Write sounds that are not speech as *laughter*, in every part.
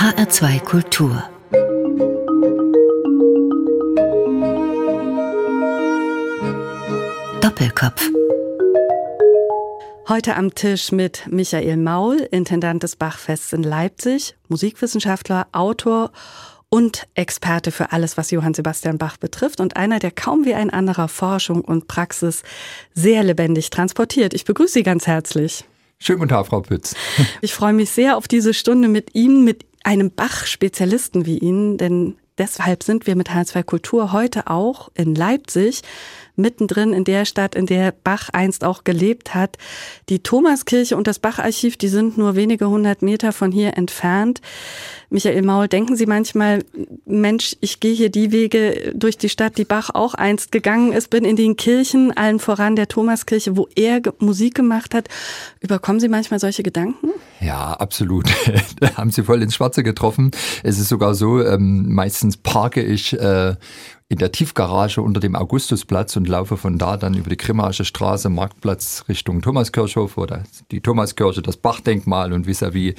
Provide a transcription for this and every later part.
HR2 Kultur Doppelkopf Heute am Tisch mit Michael Maul, Intendant des Bachfests in Leipzig, Musikwissenschaftler, Autor und Experte für alles, was Johann Sebastian Bach betrifft und einer, der kaum wie ein anderer Forschung und Praxis sehr lebendig transportiert. Ich begrüße Sie ganz herzlich. Schönen guten Tag, Frau Pütz. Ich freue mich sehr auf diese Stunde mit Ihnen, mit einem Bach-Spezialisten wie Ihnen, denn deshalb sind wir mit H2 Kultur heute auch in Leipzig mittendrin in der Stadt, in der Bach einst auch gelebt hat. Die Thomaskirche und das Bacharchiv, die sind nur wenige hundert Meter von hier entfernt. Michael Maul, denken Sie manchmal, Mensch, ich gehe hier die Wege durch die Stadt, die Bach auch einst gegangen ist, bin in den Kirchen, allen voran der Thomaskirche, wo er Musik gemacht hat. Überkommen Sie manchmal solche Gedanken? Ja, absolut. *laughs* da haben Sie voll ins Schwarze getroffen. Es ist sogar so, ähm, meistens parke ich äh, in der Tiefgarage unter dem Augustusplatz und laufe von da dann über die Grimmaische Straße, Marktplatz Richtung Thomaskirchhof, wo die Thomaskirche das Bachdenkmal und vis-à-vis -vis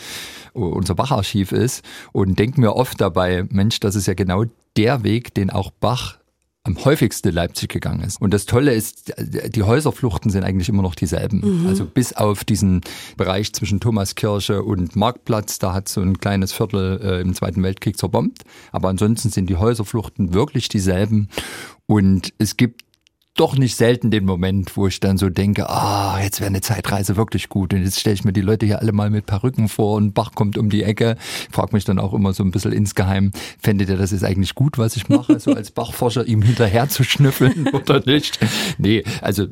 unser Bacharchiv ist und denke mir oft dabei, Mensch, das ist ja genau der Weg, den auch Bach am häufigsten Leipzig gegangen ist. Und das Tolle ist, die Häuserfluchten sind eigentlich immer noch dieselben. Mhm. Also bis auf diesen Bereich zwischen Thomaskirche und Marktplatz, da hat so ein kleines Viertel äh, im Zweiten Weltkrieg zerbombt. Aber ansonsten sind die Häuserfluchten wirklich dieselben. Und es gibt doch nicht selten den Moment, wo ich dann so denke, ah, jetzt wäre eine Zeitreise wirklich gut. Und jetzt stelle ich mir die Leute hier alle mal mit Perücken vor und Bach kommt um die Ecke. Frag mich dann auch immer so ein bisschen insgeheim, fändet ihr das ist eigentlich gut, was ich mache, so als *laughs* Bachforscher ihm hinterher zu schnüffeln *laughs* oder nicht? Nee, also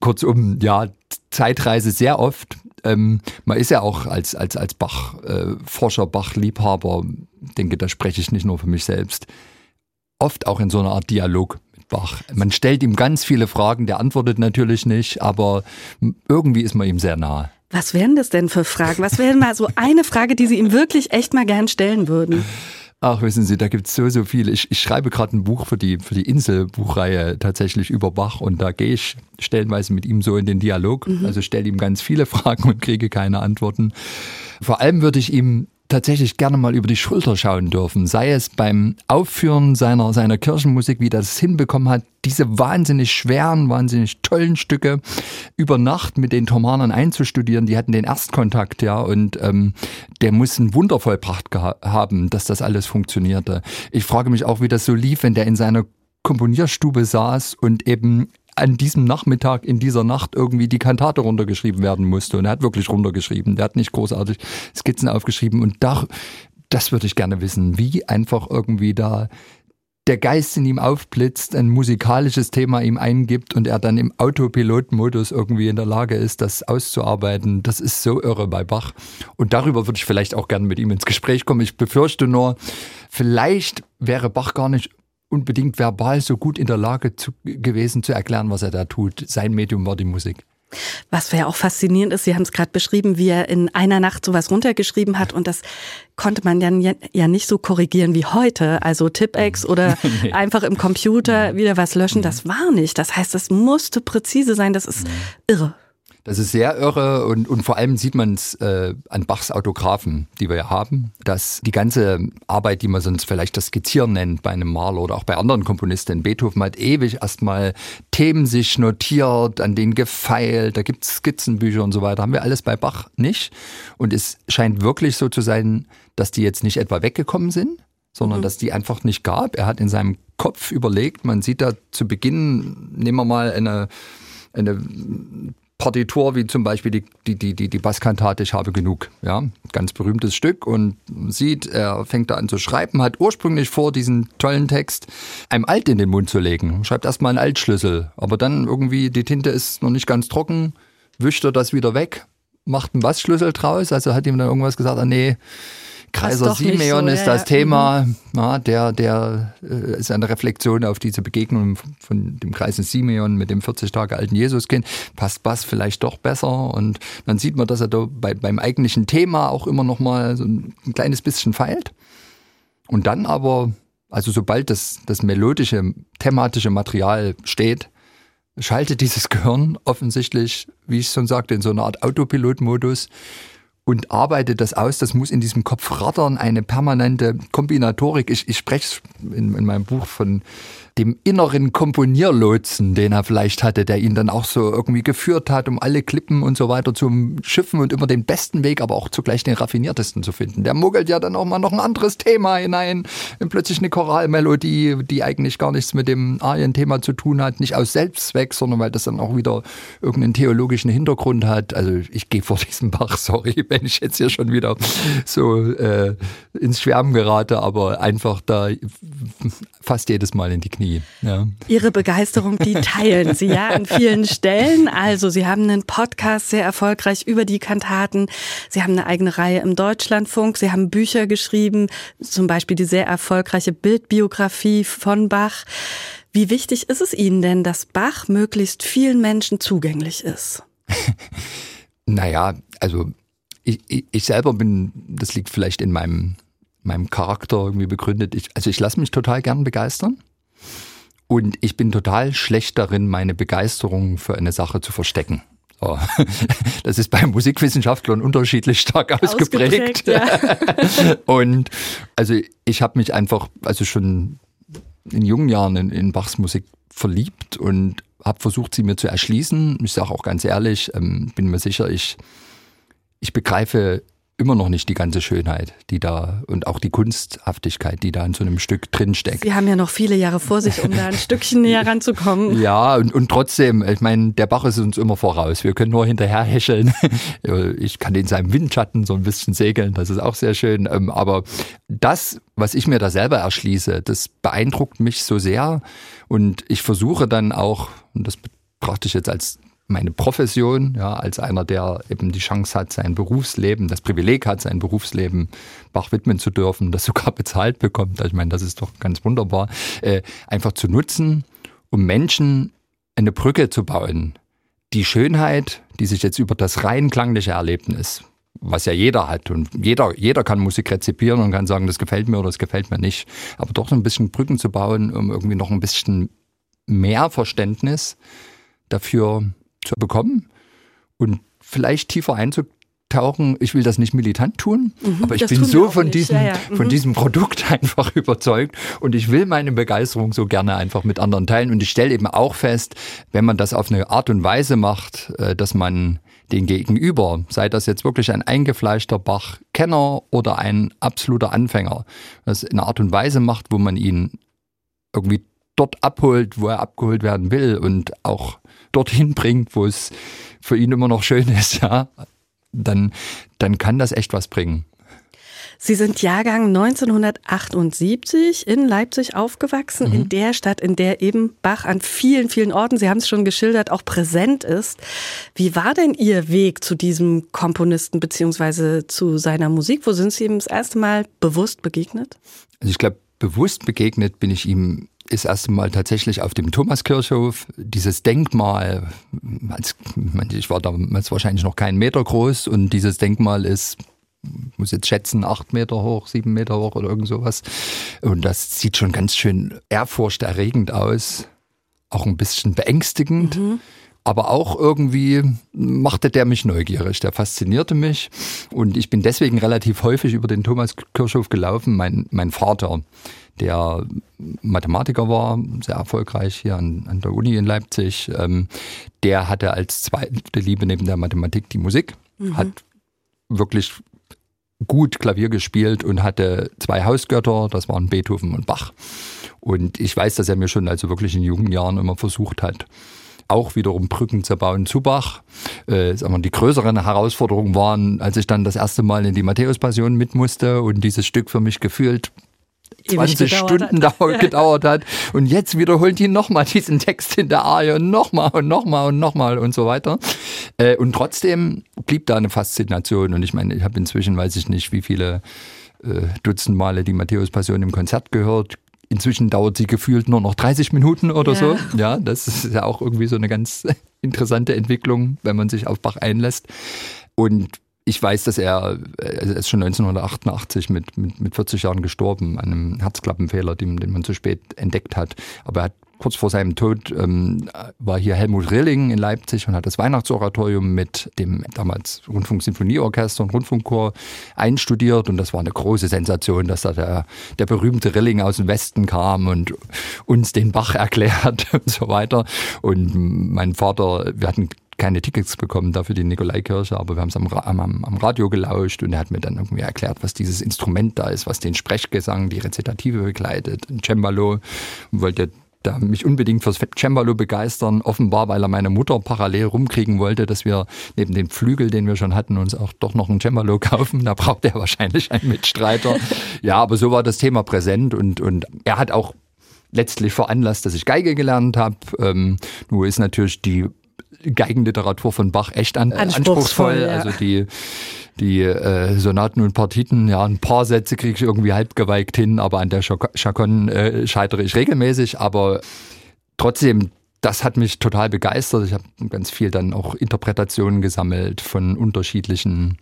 kurzum, ja, Zeitreise sehr oft. Ähm, man ist ja auch als, als, als Bach-Forscher, äh, Bach-Liebhaber, denke, da spreche ich nicht nur für mich selbst, oft auch in so einer Art Dialog Bach. Man stellt ihm ganz viele Fragen, der antwortet natürlich nicht, aber irgendwie ist man ihm sehr nahe. Was wären das denn für Fragen? Was wäre mal so eine Frage, die Sie ihm wirklich echt mal gern stellen würden? Ach, wissen Sie, da gibt es so, so viel. Ich, ich schreibe gerade ein Buch für die, für die Insel-Buchreihe tatsächlich über Bach und da gehe ich stellenweise mit ihm so in den Dialog. Mhm. Also stelle ihm ganz viele *laughs* Fragen und kriege keine Antworten. Vor allem würde ich ihm tatsächlich gerne mal über die Schulter schauen dürfen. Sei es beim Aufführen seiner, seiner Kirchenmusik, wie das hinbekommen hat, diese wahnsinnig schweren, wahnsinnig tollen Stücke über Nacht mit den Thomanern einzustudieren. Die hatten den Erstkontakt, ja, und ähm, der muss ein Wunder vollbracht haben, dass das alles funktionierte. Ich frage mich auch, wie das so lief, wenn der in seiner Komponierstube saß und eben an diesem Nachmittag in dieser Nacht irgendwie die Kantate runtergeschrieben werden musste. Und er hat wirklich runtergeschrieben. Der hat nicht großartig Skizzen aufgeschrieben. Und da, das würde ich gerne wissen, wie einfach irgendwie da der Geist in ihm aufblitzt, ein musikalisches Thema ihm eingibt und er dann im Autopilotmodus irgendwie in der Lage ist, das auszuarbeiten. Das ist so irre bei Bach. Und darüber würde ich vielleicht auch gerne mit ihm ins Gespräch kommen. Ich befürchte nur, vielleicht wäre Bach gar nicht unbedingt verbal so gut in der Lage zu, gewesen zu erklären, was er da tut. Sein Medium war die Musik. Was ja auch faszinierend ist, Sie haben es gerade beschrieben, wie er in einer Nacht sowas runtergeschrieben hat und das konnte man dann ja nicht so korrigieren wie heute. Also Tipex *laughs* oder nee. einfach im Computer wieder was löschen, das war nicht. Das heißt, das musste präzise sein, das ist irre. Das ist sehr irre und, und vor allem sieht man es äh, an Bachs Autographen, die wir ja haben, dass die ganze Arbeit, die man sonst vielleicht das Skizzieren nennt bei einem Maler oder auch bei anderen Komponisten, Beethoven hat ewig erstmal Themen sich notiert, an denen gefeilt, da gibt es Skizzenbücher und so weiter, haben wir alles bei Bach nicht. Und es scheint wirklich so zu sein, dass die jetzt nicht etwa weggekommen sind, sondern mhm. dass die einfach nicht gab. Er hat in seinem Kopf überlegt, man sieht da zu Beginn, nehmen wir mal eine eine Partitur wie zum Beispiel die, die, die, die, die Basskantate Ich habe genug. Ja, ganz berühmtes Stück und sieht, er fängt da an zu schreiben, hat ursprünglich vor, diesen tollen Text einem Alt in den Mund zu legen. Schreibt erstmal einen Altschlüssel, aber dann irgendwie die Tinte ist noch nicht ganz trocken, wischt er das wieder weg, macht einen Bassschlüssel draus, also hat ihm dann irgendwas gesagt, ah nee, Kaiser Simeon so, ist das ja. Thema, mhm. ja, der, der äh, ist eine Reflexion auf diese Begegnung von dem Kaiser Simeon mit dem 40 Tage alten Jesuskind. Passt Bass vielleicht doch besser und dann sieht man, dass er da bei, beim eigentlichen Thema auch immer noch mal so ein, ein kleines bisschen feilt. Und dann aber, also sobald das, das melodische, thematische Material steht, schaltet dieses Gehirn offensichtlich, wie ich schon sagte, in so einer Art Autopilotmodus und arbeitet das aus. Das muss in diesem Kopf rattern, eine permanente Kombinatorik. Ich, ich spreche in, in meinem Buch von dem inneren Komponierlotsen, den er vielleicht hatte, der ihn dann auch so irgendwie geführt hat, um alle Klippen und so weiter zu schiffen und immer den besten Weg, aber auch zugleich den raffiniertesten zu finden. Der muggelt ja dann auch mal noch ein anderes Thema hinein, plötzlich eine Choralmelodie, die eigentlich gar nichts mit dem Arien-Thema zu tun hat, nicht aus Selbstzweck, sondern weil das dann auch wieder irgendeinen theologischen Hintergrund hat. Also ich gehe vor diesem Bach, *laughs* sorry, wenn ich jetzt hier schon wieder so äh, ins Schwärmen gerate, aber einfach da fast jedes Mal in die Knie. Ja. Ihre Begeisterung, die teilen Sie ja an vielen Stellen. Also Sie haben einen Podcast sehr erfolgreich über die Kantaten. Sie haben eine eigene Reihe im Deutschlandfunk. Sie haben Bücher geschrieben, zum Beispiel die sehr erfolgreiche Bildbiografie von Bach. Wie wichtig ist es Ihnen denn, dass Bach möglichst vielen Menschen zugänglich ist? *laughs* naja, also ich, ich, ich selber bin, das liegt vielleicht in meinem meinem Charakter irgendwie begründet. Ich, also ich lasse mich total gern begeistern. Und ich bin total schlecht darin, meine Begeisterung für eine Sache zu verstecken. So. *laughs* Das ist bei Musikwissenschaftlern unterschiedlich stark ausgeprägt. ausgeprägt ja. *laughs* Und also ich habe mich einfach, also schon in jungen Jahren in, in Bachs Musik verliebt und habe versucht, sie mir zu erschließen. Ich sage auch ganz ehrlich, ähm, bin mir sicher, ich, ich begreife immer noch nicht die ganze Schönheit, die da und auch die Kunsthaftigkeit, die da in so einem Stück drinsteckt. Sie haben ja noch viele Jahre vor sich, um da ein *laughs* Stückchen näher ranzukommen. Ja, und, und trotzdem, ich meine, der Bach ist uns immer voraus. Wir können nur hinterher häscheln. *laughs* Ich kann in seinem Windschatten so ein bisschen segeln, das ist auch sehr schön. Ähm, aber das, was ich mir da selber erschließe, das beeindruckt mich so sehr. Und ich versuche dann auch, und das betrachte ich jetzt als meine Profession, ja, als einer, der eben die Chance hat, sein Berufsleben, das Privileg hat, sein Berufsleben Bach widmen zu dürfen, das sogar *laughs* bezahlt bekommt. Also ich meine, das ist doch ganz wunderbar, äh, einfach zu nutzen, um Menschen eine Brücke zu bauen. Die Schönheit, die sich jetzt über das rein klangliche Erlebnis, was ja jeder hat und jeder, jeder kann Musik rezipieren und kann sagen, das gefällt mir oder das gefällt mir nicht, aber doch so ein bisschen Brücken zu bauen, um irgendwie noch ein bisschen mehr Verständnis dafür zu bekommen und vielleicht tiefer einzutauchen. Ich will das nicht militant tun, mhm, aber ich bin so von diesem, ja, ja. Mhm. von diesem Produkt *laughs* einfach überzeugt und ich will meine Begeisterung so gerne einfach mit anderen teilen. Und ich stelle eben auch fest, wenn man das auf eine Art und Weise macht, äh, dass man den Gegenüber, sei das jetzt wirklich ein eingefleischter Bach-Kenner oder ein absoluter Anfänger, das in einer Art und Weise macht, wo man ihn irgendwie dort abholt, wo er abgeholt werden will und auch dorthin bringt, wo es für ihn immer noch schön ist, ja, dann, dann kann das echt was bringen. Sie sind Jahrgang 1978 in Leipzig aufgewachsen, mhm. in der Stadt, in der eben Bach an vielen, vielen Orten, Sie haben es schon geschildert, auch präsent ist. Wie war denn Ihr Weg zu diesem Komponisten beziehungsweise zu seiner Musik? Wo sind Sie ihm das erste Mal bewusst begegnet? Also ich glaube, bewusst begegnet bin ich ihm ist erst einmal tatsächlich auf dem Thomaskirchhof dieses Denkmal, ich war damals wahrscheinlich noch keinen Meter groß und dieses Denkmal ist, muss jetzt schätzen, acht Meter hoch, sieben Meter hoch oder irgend sowas. Und das sieht schon ganz schön ehrfurchterregend aus, auch ein bisschen beängstigend. Mhm. Aber auch irgendwie machte der mich neugierig, der faszinierte mich. Und ich bin deswegen relativ häufig über den Thomaskirchhof gelaufen. Mein, mein Vater, der Mathematiker war, sehr erfolgreich hier an, an der Uni in Leipzig. Ähm, der hatte als zweite Liebe neben der Mathematik die Musik, mhm. hat wirklich gut Klavier gespielt und hatte zwei Hausgötter, das waren Beethoven und Bach. Und ich weiß, dass er mir schon also wirklich in jungen Jahren immer versucht hat, auch wiederum Brücken zu bauen zu Bach. Äh, sagen wir, die größeren Herausforderungen waren, als ich dann das erste Mal in die Matthäus-Passion mit musste und dieses Stück für mich gefühlt 20 Stunden hat. *laughs* gedauert hat. Und jetzt wiederholt die nochmal diesen Text in der Arie und nochmal und nochmal und nochmal und so weiter. Äh, und trotzdem blieb da eine Faszination. Und ich meine, ich habe inzwischen, weiß ich nicht, wie viele äh, Dutzend Male die Matthäus-Passion im Konzert gehört. Inzwischen dauert sie gefühlt nur noch 30 Minuten oder ja. so. Ja, das ist ja auch irgendwie so eine ganz *laughs* interessante Entwicklung, wenn man sich auf Bach einlässt. Und ich weiß, dass er, er ist schon 1988 mit, mit, mit 40 Jahren gestorben, an einem Herzklappenfehler, den, den man zu spät entdeckt hat. Aber er hat kurz vor seinem Tod ähm, war hier Helmut Rilling in Leipzig und hat das Weihnachtsoratorium mit dem damals Rundfunksinfonieorchester und Rundfunkchor einstudiert und das war eine große Sensation, dass da der, der berühmte Rilling aus dem Westen kam und uns den Bach *laughs* erklärt und so weiter. Und mein Vater, wir hatten keine Tickets bekommen dafür die Nikolaikirche, aber wir haben es am, am, am, Radio gelauscht und er hat mir dann irgendwie erklärt, was dieses Instrument da ist, was den Sprechgesang, die Rezitative begleitet, ein Cembalo und wollte da mich unbedingt fürs Cembalo begeistern, offenbar, weil er meine Mutter parallel rumkriegen wollte, dass wir neben dem Flügel, den wir schon hatten, uns auch doch noch ein Cembalo *laughs* kaufen. Da braucht er wahrscheinlich einen Mitstreiter. ja, aber so war das Thema präsent und, und er hat auch letztlich veranlasst, dass ich Geige gelernt habe. Ähm, nur ist natürlich die Geigenliteratur von Bach echt an, anspruchsvoll. anspruchsvoll. Ja. Also die, die äh, Sonaten und Partiten, ja, ein paar Sätze kriege ich irgendwie halbgeweigt hin, aber an der Chaconne äh, scheitere ich regelmäßig. Aber trotzdem, das hat mich total begeistert. Ich habe ganz viel dann auch Interpretationen gesammelt von unterschiedlichen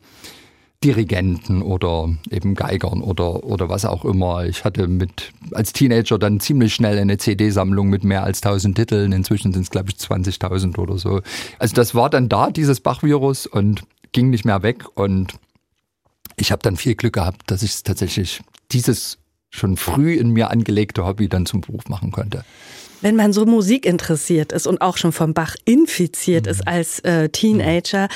Dirigenten oder eben Geigern oder, oder was auch immer. Ich hatte mit, als Teenager dann ziemlich schnell eine CD-Sammlung mit mehr als 1000 Titeln. Inzwischen sind es, glaube ich, 20.000 oder so. Also das war dann da, dieses Bach-Virus und ging nicht mehr weg. Und ich habe dann viel Glück gehabt, dass ich tatsächlich dieses schon früh in mir angelegte Hobby dann zum Beruf machen konnte. Wenn man so Musik interessiert ist und auch schon vom Bach infiziert mhm. ist als äh, Teenager,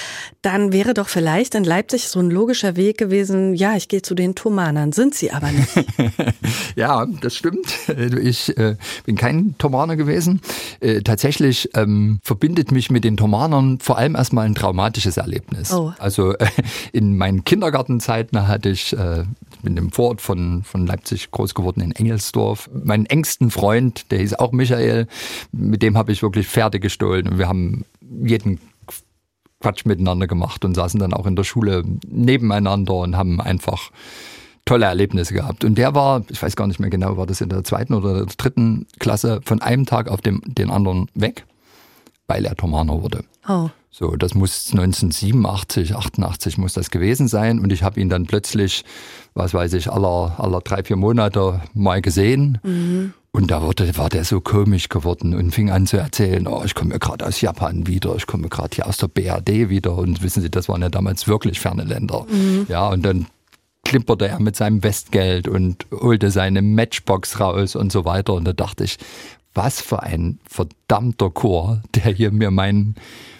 dann wäre doch vielleicht in Leipzig so ein logischer Weg gewesen, ja, ich gehe zu den Thomanern, sind sie aber nicht. *laughs* ja, das stimmt. *laughs* Ich äh, bin kein Thomaner gewesen. Äh, tatsächlich ähm, verbindet mich mit den Thomanern vor allem erstmal ein traumatisches Erlebnis. Oh. Also *laughs* in meinen Kindergartenzeiten hatte ich äh, in dem Vorort von, von Leipzig groß geworden in Engelsdorf. Meinen engsten Freund, der hieß auch Michael, mit dem habe ich wirklich Pferde gestohlen und wir haben jeden Quatsch miteinander gemacht und saßen dann auch in der Schule nebeneinander und haben einfach tolle Erlebnisse gehabt. Und der war, ich weiß gar nicht mehr genau, war das in der zweiten oder der dritten Klasse, von einem Tag auf dem, den anderen weg, weil er Thomaner wurde. Oh. So, das muss 1987, 88 muss das gewesen sein. Und ich habe ihn dann plötzlich, was weiß ich, aller, aller drei, vier Monate mal gesehen. Mhm. Und da wurde, war der so komisch geworden und fing an zu erzählen, oh, ich komme gerade aus Japan wieder, ich komme gerade hier aus der BRD wieder. Und wissen Sie, das waren ja damals wirklich ferne Länder. Mhm. Ja, und dann klimperte er mit seinem Westgeld und holte seine Matchbox raus und so weiter. Und da dachte ich, was für ein verdammter Chor, der hier mir meinen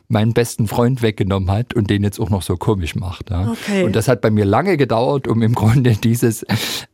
meinen besten Freund weggenommen hat und den jetzt auch noch so komisch macht. Ja. Okay. Und das hat bei mir lange gedauert, um im Grunde *laughs* dieses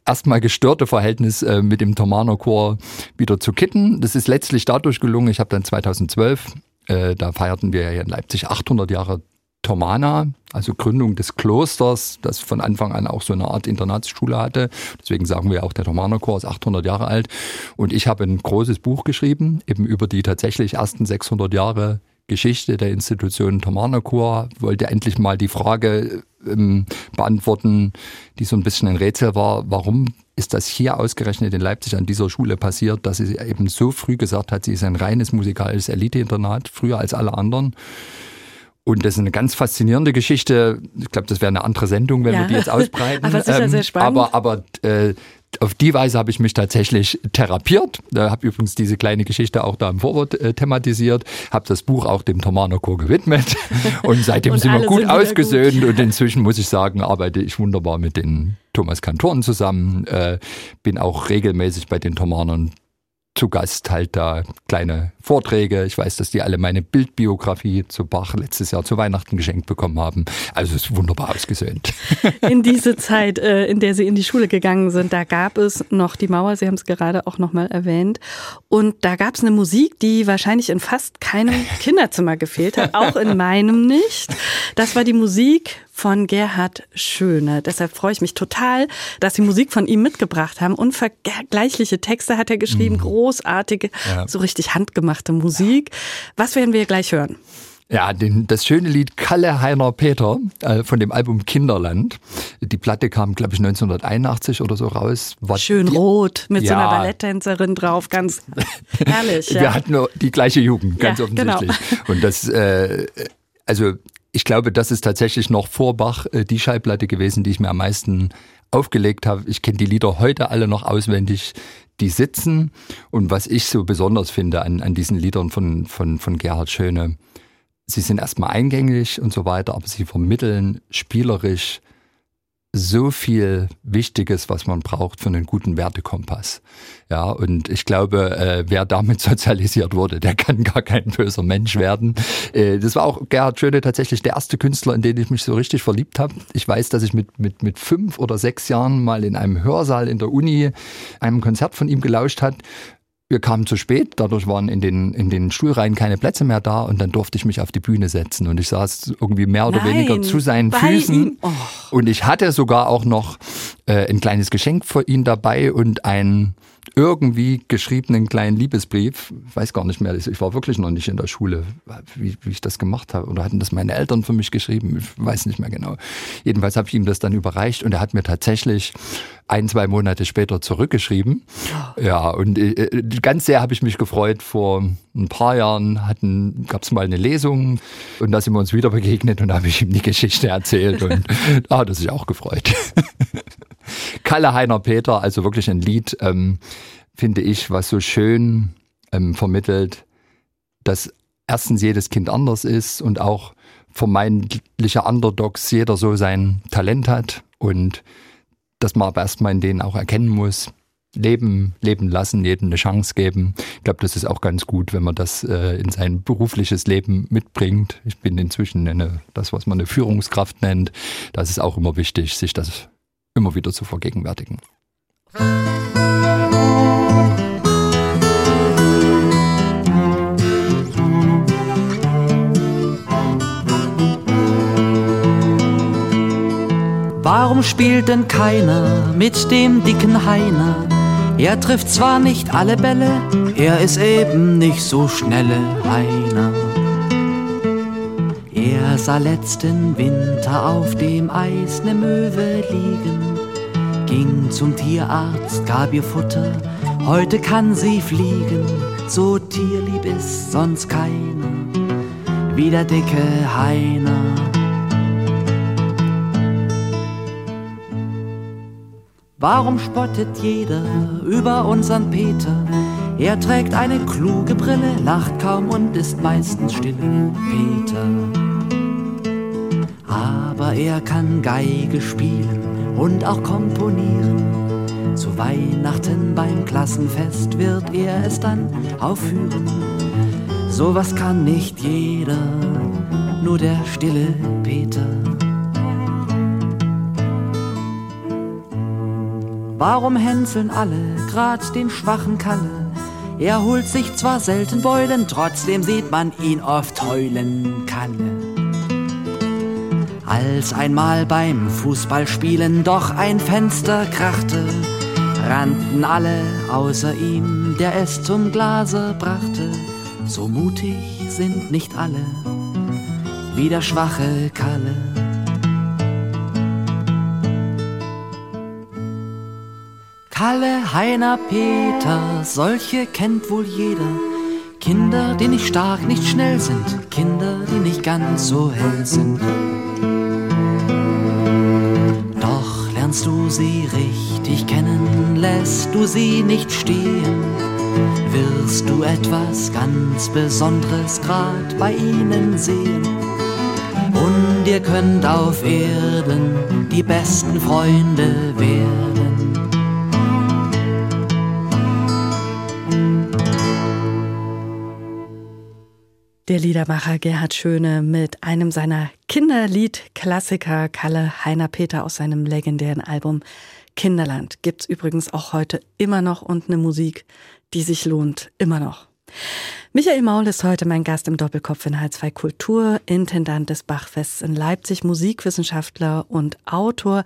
erstmal gestörte Verhältnis äh, mit dem Thomaner Chor wieder zu kitten. Das ist letztlich dadurch gelungen. Ich habe dann 2012, äh, da feierten wir ja in Leipzig 800 Jahre Thomana, also Gründung des Klosters, das von Anfang an auch so eine Art Internatsschule hatte. Deswegen sagen wir auch, der Thomanerchor ist 800 Jahre alt. Und ich habe ein großes Buch geschrieben, eben über die tatsächlich ersten 600 Jahre Geschichte der Institution Thomanerchor, wollte endlich mal die Frage ähm, beantworten, die so ein bisschen ein Rätsel war, warum ist das hier ausgerechnet in Leipzig an dieser Schule passiert, dass sie eben so früh gesagt hat, sie ist ein reines musikalisches Eliteinternat, früher als alle anderen. Und das ist eine ganz faszinierende Geschichte. Ich glaube, das wäre eine andere Sendung, wenn ja. wir die jetzt ausbreiten. *laughs* aber ähm, sehr spannend. Aber, aber äh, auf die Weise habe ich mich tatsächlich therapiert. Da habe übrigens diese kleine Geschichte auch da im Vorwort äh, thematisiert, habe das Buch auch dem Thomaner Chor gewidmet *laughs* und seitdem und sind wir gut sind ausgesöhnt gut. und inzwischen muss ich sagen, arbeite ich wunderbar mit den Thomas Kantoren zusammen, äh, bin auch regelmäßig bei den Thomanern zu Gast halt da kleine Vorträge. Ich weiß, dass die alle meine Bildbiografie zu Bach letztes Jahr zu Weihnachten geschenkt bekommen haben. Also es ist wunderbar ausgesöhnt. *laughs* In diese Zeit, äh, in der Sie in die Schule gegangen sind, da gab es noch die Mauer, Sie haben es gerade auch nochmal erwähnt. Und da gab es eine Musik, die wahrscheinlich in fast keinem *laughs* Kinderzimmer gefehlt hat, auch in meinem nicht. Das war die Musik von Gerhard Schöne. Deshalb freue ich mich total, dass Sie Musik von ihm mitgebracht haben. Unvergleichliche Texte hat er geschrieben, mhm. Großartige, ja. so richtig handgemachte Musik. Was werden wir gleich hören? Ja, den, das schöne Lied Kalle Heiner Peter äh, von dem Album Kinderland. Die Platte kam, glaube ich, 1981 oder so raus. War Schön die, rot mit ja, so einer Balletttänzerin drauf, ganz herrlich. *laughs* Ja. Wir hatten nur die gleiche Jugend, ganz ja, genau. offensichtlich. Genau. Und das, äh, also ich glaube, das ist tatsächlich noch vor Bach äh, die Schallplatte gewesen, die ich mir am meisten aufgelegt habe. Ich kenne die Lieder heute alle noch auswendig, die sitzen. Und was ich so besonders finde an, an diesen Liedern von, von, von Gerhard Schöne, sie sind erstmal eingänglich und so weiter, aber sie vermitteln spielerisch so viel Wichtiges, was man braucht für einen guten Wertekompass. Ja, und ich glaube, äh, wer damit *laughs* sozialisiert wurde, der kann gar kein böser Mensch werden. Äh, das war auch Gerhard Schöne tatsächlich der erste Künstler, in den ich mich so richtig verliebt habe. Ich weiß, dass ich mit, mit, mit fünf oder sechs Jahren mal in einem Hörsaal in der Uni einem Konzert von ihm gelauscht hat wir kamen zu spät, dadurch waren in den, in den Stuhlreihen keine Plätze mehr da und dann durfte ich mich auf die Bühne setzen und ich saß irgendwie mehr oder Nein, weniger zu seinen Füßen. Oh. Und ich hatte sogar auch noch äh, ein kleines Geschenk für ihn dabei und ein irgendwie geschriebenen kleinen Liebesbrief. Ich weiß gar nicht mehr, ich war wirklich noch nicht in der Schule, wie, wie ich das gemacht habe. Oder hatten das meine Eltern für mich geschrieben? Ich weiß nicht mehr genau. Jedenfalls habe ich ihm das dann überreicht und er hat mir tatsächlich ein, zwei Monate später zurückgeschrieben. Ja, und äh, ganz sehr habe ich mich gefreut. Vor ein paar Jahren gab es mal eine Lesung und da sind wir uns wieder begegnet und da habe ich ihm die Geschichte erzählt und *laughs* da hat er sich auch gefreut. *laughs* *laughs* Kalle Heiner Peter, also wirklich ein Lied, ähm, finde ich, was so schön ähm, vermittelt, dass erstens jedes Kind anders ist und auch vermeintliche Underdogs jeder so sein Talent hat und dass man aber erstmal in denen auch erkennen muss, leben, leben lassen, jedem eine Chance geben. Ich glaube, das ist auch ganz gut, wenn man das äh, in sein berufliches Leben mitbringt. Ich bin inzwischen eine, das, was man eine Führungskraft nennt. Das ist auch immer wichtig, sich das immer wieder zu vergegenwärtigen. Warum spielt denn keiner mit dem dicken Heiner? Er trifft zwar nicht alle Bälle, er ist eben nicht so schnelle Heiner. Sah letzten Winter auf dem Eis ne Möwe liegen, ging zum Tierarzt, gab ihr Futter, heute kann sie fliegen, so tierlieb ist sonst keiner, wie der dicke Heiner. Warum spottet jeder über unseren Peter? Er trägt eine kluge Brille, lacht kaum und ist meistens stille, Peter aber er kann Geige spielen und auch komponieren. Zu Weihnachten beim Klassenfest wird er es dann aufführen. Sowas kann nicht jeder, nur der stille Peter. Warum hänseln alle grad den schwachen Kalle? Er holt sich zwar selten Beulen, trotzdem sieht man ihn oft heulen, Kalle. Als einmal beim Fußballspielen doch ein Fenster krachte, rannten alle außer ihm, der es zum Glase brachte. So mutig sind nicht alle, wie der schwache Kalle. Kalle, Heiner, Peter, solche kennt wohl jeder. Kinder, die nicht stark, nicht schnell sind, Kinder, die nicht ganz so hell sind. Lernst du sie richtig kennen, lässt du sie nicht stehen, wirst du etwas ganz Besonderes grad bei ihnen sehen. Und ihr könnt auf Erden die besten Freunde werden. Liedermacher Gerhard Schöne mit einem seiner Kinderlied-Klassiker Kalle Heiner Peter aus seinem legendären Album Kinderland. Gibt's übrigens auch heute immer noch und eine Musik, die sich lohnt, immer noch. Michael Maul ist heute mein Gast im Doppelkopf in H2 Kultur, Intendant des Bachfests in Leipzig, Musikwissenschaftler und Autor.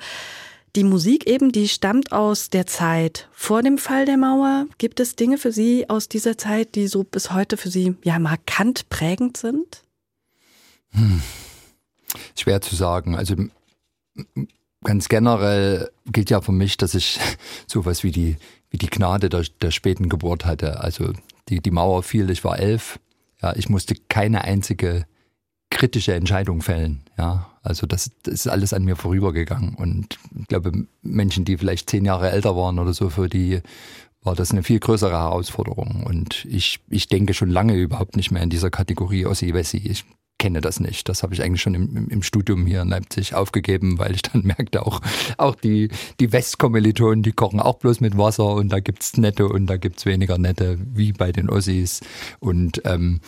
Die Musik eben, die stammt aus der Zeit vor dem Fall der Mauer. Gibt es Dinge für Sie aus dieser Zeit, die so bis heute für Sie ja markant prägend sind? Hm. Schwer zu sagen. Also ganz generell gilt ja für mich, dass ich *laughs* sowas wie die, wie die Gnade der, der späten Geburt hatte. Also die, die Mauer fiel, ich war elf. Ja, ich musste keine einzige kritische Entscheidung fällen. Ja, also das, das, ist alles an mir vorübergegangen. Und ich glaube, Menschen, die vielleicht zehn Jahre älter waren oder so, für die war das eine viel größere Herausforderung. Und ich, ich denke schon lange überhaupt nicht mehr in dieser Kategorie Ossi-Wessi. Ich kenne das nicht. Das habe ich eigentlich schon im, im, Studium hier in Leipzig aufgegeben, weil ich dann *laughs* merkte, auch, auch die, die Westkommilitonen, die kochen auch bloß mit Wasser und da gibt's nette und da gibt's weniger nette, wie bei den Ossis. Und ähm,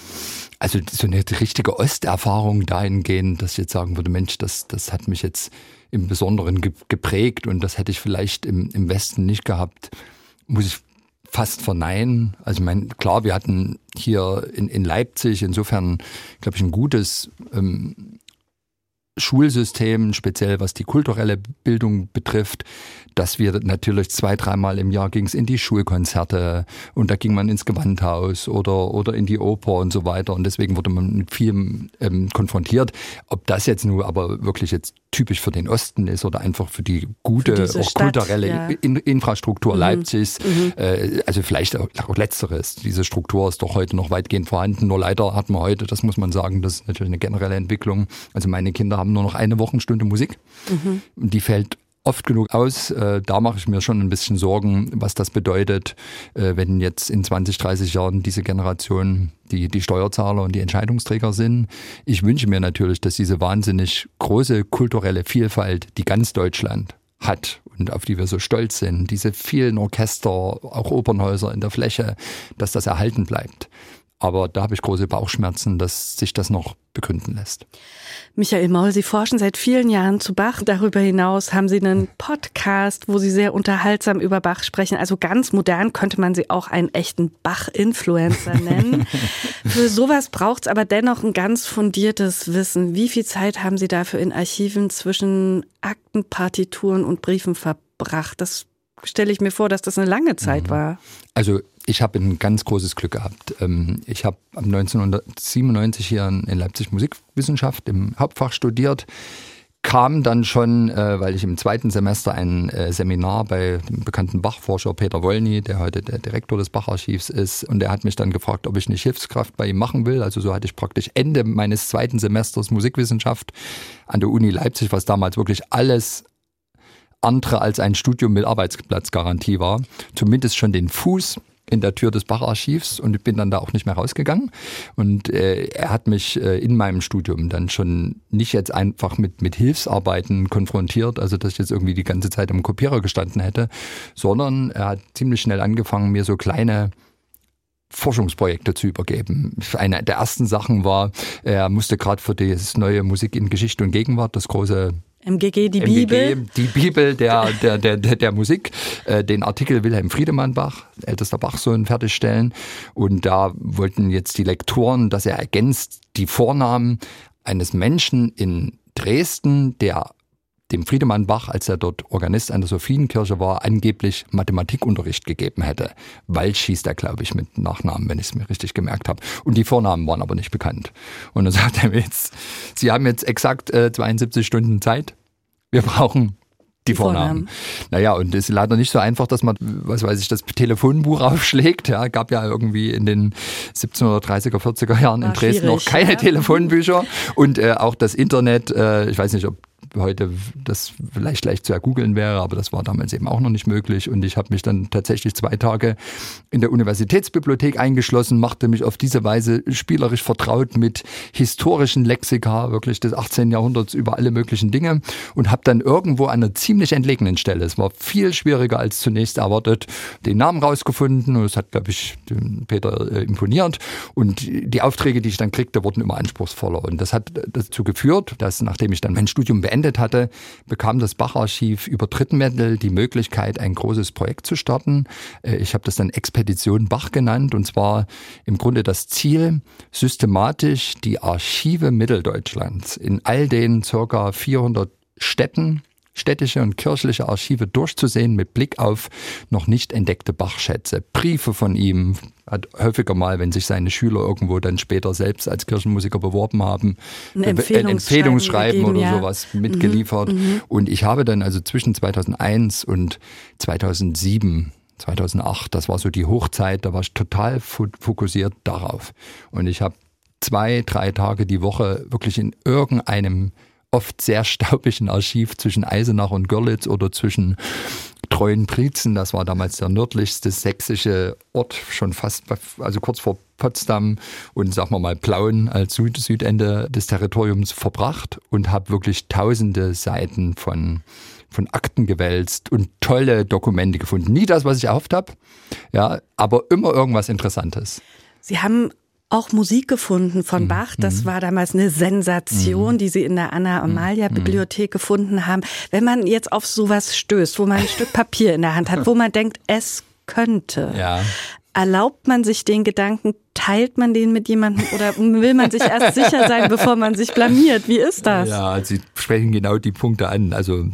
also so eine richtige Osterfahrung dahingehend, dass ich jetzt sagen würde, Mensch, das, das hat mich jetzt im Besonderen geprägt und das hätte ich vielleicht im, im Westen nicht gehabt, muss ich fast verneinen. Also ich meine, klar, wir hatten hier in, in Leipzig insofern, glaube ich, ein gutes ähm, Schulsystem, speziell was die kulturelle Bildung betrifft, dass wir natürlich zwei, dreimal im Jahr ging es in die Schulkonzerte und da ging man ins Gewandhaus oder, oder in die Oper und so weiter. Und deswegen wurde man mit vielem ähm, konfrontiert. Ob das jetzt nur aber wirklich jetzt typisch für den Osten ist oder einfach für die gute, für Stadt, kulturelle ja. in Infrastruktur mhm. Leipzigs. Mhm. Äh, also vielleicht auch, auch letzteres. Diese Struktur ist doch heute noch weitgehend vorhanden. Nur leider hat man heute, das muss man sagen, das ist natürlich eine generelle Entwicklung. Also meine Kinder haben nur noch eine Wochenstunde Musik. Mhm. Die fällt oft genug aus. Äh, da mache ich mir schon ein bisschen Sorgen, was das bedeutet, äh, wenn jetzt in 20, 30 Jahren diese Generation die, die Steuerzahler und die Entscheidungsträger sind. Ich wünsche mir natürlich, dass diese wahnsinnig große kulturelle Vielfalt, die ganz Deutschland hat und auf die wir so stolz sind, diese vielen Orchester, auch Opernhäuser in der Fläche, dass das erhalten bleibt. Aber da habe ich große Bauchschmerzen, dass sich das noch begründen lässt. Michael Maul, Sie forschen seit vielen Jahren zu Bach. Darüber hinaus haben Sie einen Podcast, wo Sie sehr unterhaltsam über Bach sprechen. Also ganz modern könnte man Sie auch einen echten Bach-Influencer *laughs* nennen. Für sowas braucht es aber dennoch ein ganz fundiertes Wissen. Wie viel Zeit haben Sie dafür in Archiven zwischen Akten, Partituren und Briefen verbracht? Das stelle ich mir vor, dass das eine lange Zeit mhm. war. Also ich habe ein ganz großes Glück gehabt. Ähm, ich habe 1997 hier in Leipzig Musikwissenschaft im Hauptfach studiert, kam dann schon, äh, weil ich im zweiten Semester ein äh, Seminar bei dem bekannten Bachforscher Peter Wollny, der heute der Direktor des Bacharchivs ist, und der hat mich dann gefragt, ob ich nicht Hilfskraft bei ihm machen will. Also so hatte ich praktisch Ende meines zweiten Semesters Musikwissenschaft an der Uni Leipzig, was damals wirklich alles andere als ein Studium mit Arbeitsplatzgarantie war, zumindest schon den Fuß in der Tür des Bacharchivs und bin dann da auch nicht mehr rausgegangen. Und äh, er hat mich äh, in meinem Studium dann schon nicht jetzt einfach mit, mit Hilfsarbeiten konfrontiert, also dass ich jetzt irgendwie die ganze Zeit am Kopierer gestanden hätte, sondern er hat ziemlich schnell angefangen, mir so kleine Forschungsprojekte zu übergeben. Eine der ersten Sachen war, er musste gerade für das neue Musik in Geschichte und Gegenwart, das große MGG, die MGG, Bibel. Die Bibel der, der, der, der, Musik, äh, den Artikel Wilhelm Friedemann Bach, ältester Bachsohn, fertigstellen. Und da wollten jetzt die Lektoren, dass er ergänzt die Vornamen eines Menschen in Dresden, der dem Friedemann Bach, als er dort Organist an der Sophienkirche war, angeblich Mathematikunterricht gegeben hätte. Walsch hieß er, glaube ich, mit Nachnamen, wenn ich es mir richtig gemerkt habe. Und die Vornamen waren aber nicht bekannt. Und dann *laughs* sagt er mir jetzt, Sie haben jetzt exakt äh, 72 Stunden Zeit. Wir brauchen die, die Vornamen. Vornamen. Naja, und es ist leider nicht so einfach, dass man, was weiß ich, das Telefonbuch *laughs* aufschlägt. Ja, gab ja irgendwie in den 1730er, 40er Jahren War in Dresden noch keine ja. Telefonbücher und äh, auch das Internet. Äh, ich weiß nicht, ob heute das vielleicht leicht zu ergoogeln wäre, aber das war damals eben auch noch nicht möglich. Und ich habe mich dann tatsächlich zwei Tage in der Universitätsbibliothek eingeschlossen, machte mich auf diese Weise spielerisch vertraut mit historischen Lexika wirklich des 18. Jahrhunderts über alle möglichen Dinge und habe dann irgendwo an einer ziemlich entlegenen Stelle, es war viel schwieriger als zunächst erwartet, den Namen rausgefunden und es hat, glaube ich, Peter äh, imponiert. Und die Aufträge, die ich dann kriegte, wurden immer anspruchsvoller. Und das hat dazu geführt, dass nachdem ich dann mein Studium beendet hatte, bekam das Bacharchiv über Drittmittel die Möglichkeit, ein großes Projekt zu starten. Äh, ich habe das dann Expedition Bach genannt und zwar im Grunde das Ziel, systematisch die Archive Mitteldeutschlands in all den circa 400 Städten städtische und kirchliche Archive durchzusehen mit Blick auf noch nicht entdeckte Bachschätze. Briefe von ihm, hat häufiger mal, wenn sich seine Schüler irgendwo dann später selbst als Kirchenmusiker beworben haben, ein Empfehlungsschreiben, Empfehlungsschreiben gegeben, oder ja. sowas mitgeliefert. Mhm, mhm, und ich habe dann also zwischen 2001 und 2007 2008, das war so die Hochzeit, da war ich total fokussiert darauf. Und ich habe zwei, drei Tage die Woche wirklich in irgendeinem oft sehr staubigen Archiv zwischen Eisenach und Görlitz oder zwischen Treuenbrietzen, das war damals der nördlichste sächsische Ort, schon fast, also kurz vor Potsdam und sagen wir mal Plauen als Süd Südende des Territoriums verbracht und habe wirklich tausende Seiten von von Akten gewälzt und tolle Dokumente gefunden. Nie das, was ich erhofft habe, ja, aber immer irgendwas Interessantes. Sie haben auch Musik gefunden von mhm. Bach. Das mhm. war damals eine Sensation, mhm. die sie in der Anna-Amalia-Bibliothek gefunden haben. Wenn man jetzt auf sowas stößt, wo man ein Stück Papier in der Hand hat, wo man denkt, es könnte. Ja. Erlaubt man sich den Gedanken, teilt man den mit jemandem oder will man sich erst sicher sein, bevor man sich blamiert? Wie ist das? Ja, Sie sprechen genau die Punkte an. Also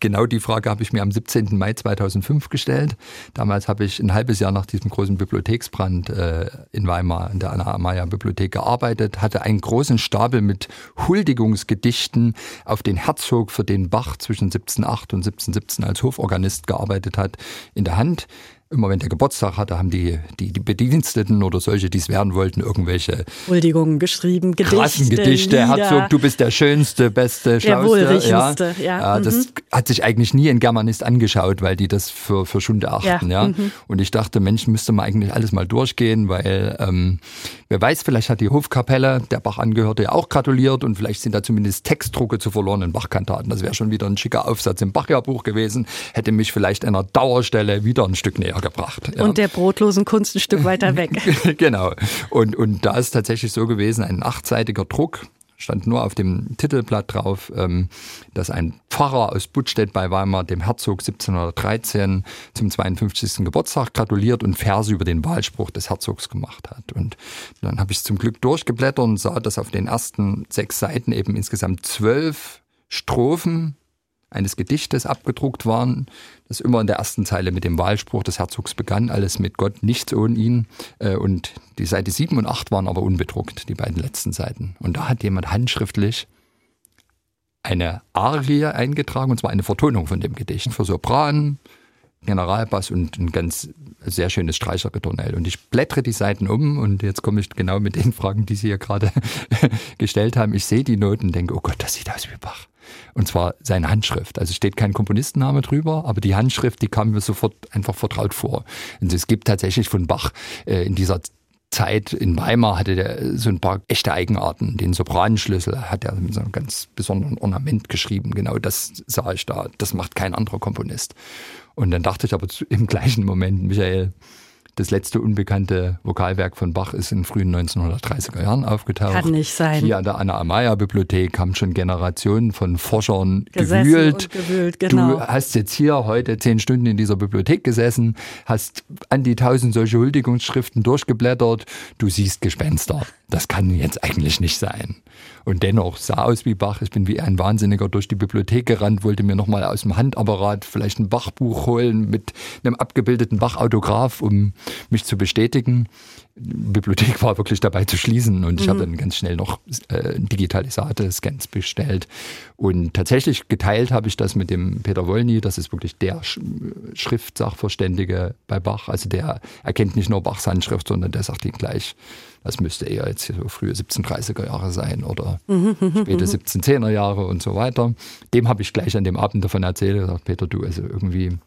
genau die Frage habe ich mir am 17. Mai 2005 gestellt. Damals habe ich ein halbes Jahr nach diesem großen Bibliotheksbrand äh, in Weimar in der Anna-Amaya-Bibliothek gearbeitet, hatte einen großen Stapel mit Huldigungsgedichten auf den Herzog, für den Bach zwischen 1708 und 1717 als Hoforganist gearbeitet hat, in der Hand immer wenn der Geburtstag hatte, haben die, die, die Bediensteten oder solche, die es werden wollten, irgendwelche Huldigungen geschrieben, Gedichte, krassen Gedichte, Lieder. Herzog, du bist der schönste, beste, schlauste. Ja, ja. Das mhm. hat sich eigentlich nie ein Germanist angeschaut, weil die das für, für Schunde achten. Ja. ja. Mhm. Und ich dachte, Mensch, müsste man eigentlich alles mal durchgehen, weil ähm, wer weiß, vielleicht hat die Hofkapelle, der Bach angehörte, ja auch gratuliert und vielleicht sind da zumindest Textdrucke zu verlorenen Bachkantaten. Das wäre schon wieder ein schicker Aufsatz im Bachjahrbuch gewesen, hätte mich vielleicht einer Dauerstelle wieder ein Stück näher gebracht. Ja. Und der brotlosen Kunst ein Stück weiter weg. *laughs* genau. Und, und da ist tatsächlich so gewesen, ein achtseitiger Druck, stand nur auf dem Titelblatt drauf, ähm, dass ein Pfarrer aus Buttstedt bei Weimar dem Herzog 1713 zum 52. Geburtstag gratuliert und Verse über den Wahlspruch des Herzogs gemacht hat. Und dann habe ich es zum Glück durchgeblättert und sah, dass auf den ersten sechs Seiten eben insgesamt zwölf Strophen eines Gedichtes abgedruckt waren, das immer in der ersten Zeile mit dem Wahlspruch des Herzogs begann, alles mit Gott, nichts ohne ihn. Äh, und die Seite 7 und 8 waren aber unbedruckt, die beiden letzten Seiten. Und da hat jemand handschriftlich eine Arie eingetragen, und zwar eine Vertonung von dem Gedicht für Sopran, Generalbass und ein ganz sehr schönes Streicherritornell. Und ich blättere die Seiten um und jetzt komme ich genau mit den Fragen, die Sie hier gerade *laughs* gestellt haben. Ich sehe die Noten und denke, oh Gott, das sieht aus wie Bach. Und zwar seine Handschrift. Also steht kein Komponistenname drüber, aber die Handschrift, die kam mir sofort einfach vertraut vor. Und es gibt tatsächlich von Bach äh, in dieser Zeit in Weimar hatte der so ein paar echte Eigenarten. Den Sopranenschlüssel hat er mit so einem ganz besonderen Ornament geschrieben. Genau das sah ich da. Das macht kein anderer Komponist. Und dann dachte ich aber im gleichen Moment, Michael, das letzte unbekannte Vokalwerk von Bach ist in den frühen 1930er Jahren aufgetaucht. Kann nicht sein. Hier an der Anna-Amaya-Bibliothek haben schon Generationen von Forschern gesessen gewühlt. gewühlt genau. Du hast jetzt hier heute zehn Stunden in dieser Bibliothek gesessen, hast an die tausend solche Huldigungsschriften durchgeblättert. Du siehst Gespenster. Das kann jetzt eigentlich nicht sein. Und dennoch sah aus wie Bach. Ich bin wie ein Wahnsinniger durch die Bibliothek gerannt, wollte mir nochmal aus dem Handapparat vielleicht ein Bachbuch holen mit einem abgebildeten Bachautograph, um mich zu bestätigen. Die Bibliothek war wirklich dabei zu schließen und ich mhm. habe dann ganz schnell noch äh, digitalisate Scans bestellt. Und tatsächlich geteilt habe ich das mit dem Peter Wolny, das ist wirklich der Sch Schriftsachverständige bei Bach. Also der erkennt nicht nur Bachs Handschrift, sondern der sagt ihm gleich, das müsste eher jetzt so frühe 1730er Jahre sein oder mhm, mhm, späte 1710er Jahre und so weiter. Dem habe ich gleich an dem Abend davon erzählt, gesagt, Peter, du, also irgendwie.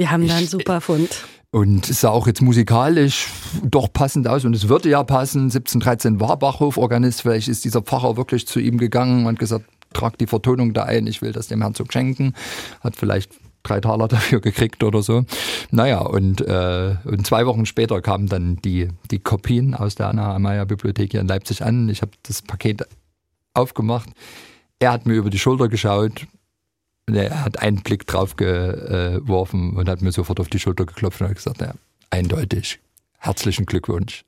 Wir haben da einen super Fund. Und es sah auch jetzt musikalisch doch passend aus und es würde ja passen. 1713 war Bachhof-Organist, vielleicht ist dieser Pfarrer wirklich zu ihm gegangen und gesagt, trag die Vertonung da ein, ich will das dem Herzog schenken. Hat vielleicht drei Taler *laughs* dafür gekriegt oder so. Naja, und, äh, und zwei Wochen später kamen dann die, die Kopien aus der Anna Amaya Bibliothek hier in Leipzig an. Ich habe das Paket aufgemacht. Er hat mir über die Schulter geschaut. Er hat einen Blick drauf geworfen und hat mir sofort auf die Schulter geklopft und hat gesagt, ja, eindeutig. Herzlichen Glückwunsch.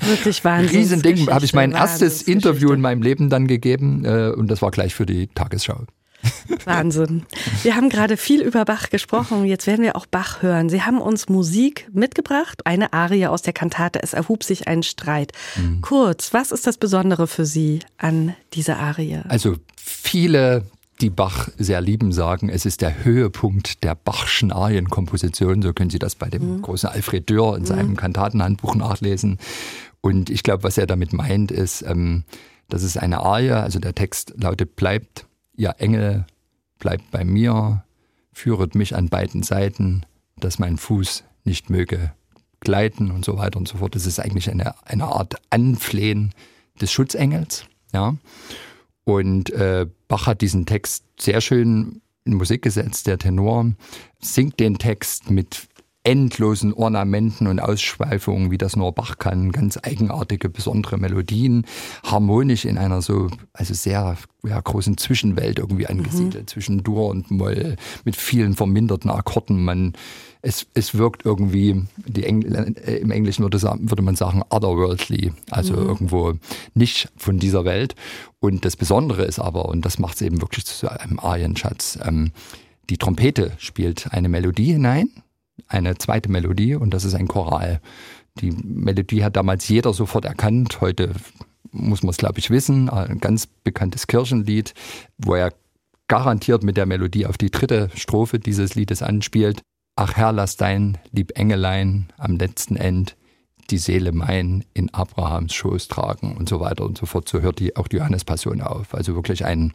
Wirklich *laughs* Wahnsinn. Riesending. Habe ich mein erstes Interview in meinem Leben dann gegeben äh, und das war gleich für die Tagesschau. *laughs* Wahnsinn. Wir haben gerade viel über Bach gesprochen. Jetzt werden wir auch Bach hören. Sie haben uns Musik mitgebracht, eine Arie aus der Kantate Es erhub sich ein Streit. Mhm. Kurz, was ist das Besondere für Sie an dieser Arie? Also viele die Bach sehr lieben, sagen, es ist der Höhepunkt der Bachschen Arienkomposition. So können Sie das bei dem mhm. großen Alfred Dürr in seinem mhm. Kantatenhandbuch nachlesen. Und ich glaube, was er damit meint, ist, ähm, dass es eine Arie, also der Text lautet, bleibt, ihr Engel, bleibt bei mir, führet mich an beiden Seiten, dass mein Fuß nicht möge gleiten und so weiter und so fort. Das ist eigentlich eine, eine Art Anflehen des Schutzengels. Ja. Und äh, Bach hat diesen Text sehr schön in Musik gesetzt. Der Tenor singt den Text mit endlosen Ornamenten und Ausschweifungen, wie das nur Bach kann, ganz eigenartige, besondere Melodien, harmonisch in einer so, also sehr ja, großen Zwischenwelt irgendwie angesiedelt, mhm. zwischen Dur und Moll, mit vielen verminderten Akkorden. Man, es, es wirkt irgendwie, die Engl äh, im Englischen würde, würde man sagen, otherworldly, also mhm. irgendwo nicht von dieser Welt. Und das Besondere ist aber, und das macht es eben wirklich zu einem Arienschatz, ähm, die Trompete spielt eine Melodie hinein, eine zweite Melodie und das ist ein Choral. Die Melodie hat damals jeder sofort erkannt. Heute muss man es, glaube ich, wissen. Ein ganz bekanntes Kirchenlied, wo er garantiert mit der Melodie auf die dritte Strophe dieses Liedes anspielt. Ach Herr, lass dein lieb Engelein am letzten End die Seele mein in Abrahams Schoß tragen und so weiter und so fort. So hört die, auch die Johannespassion auf. Also wirklich ein,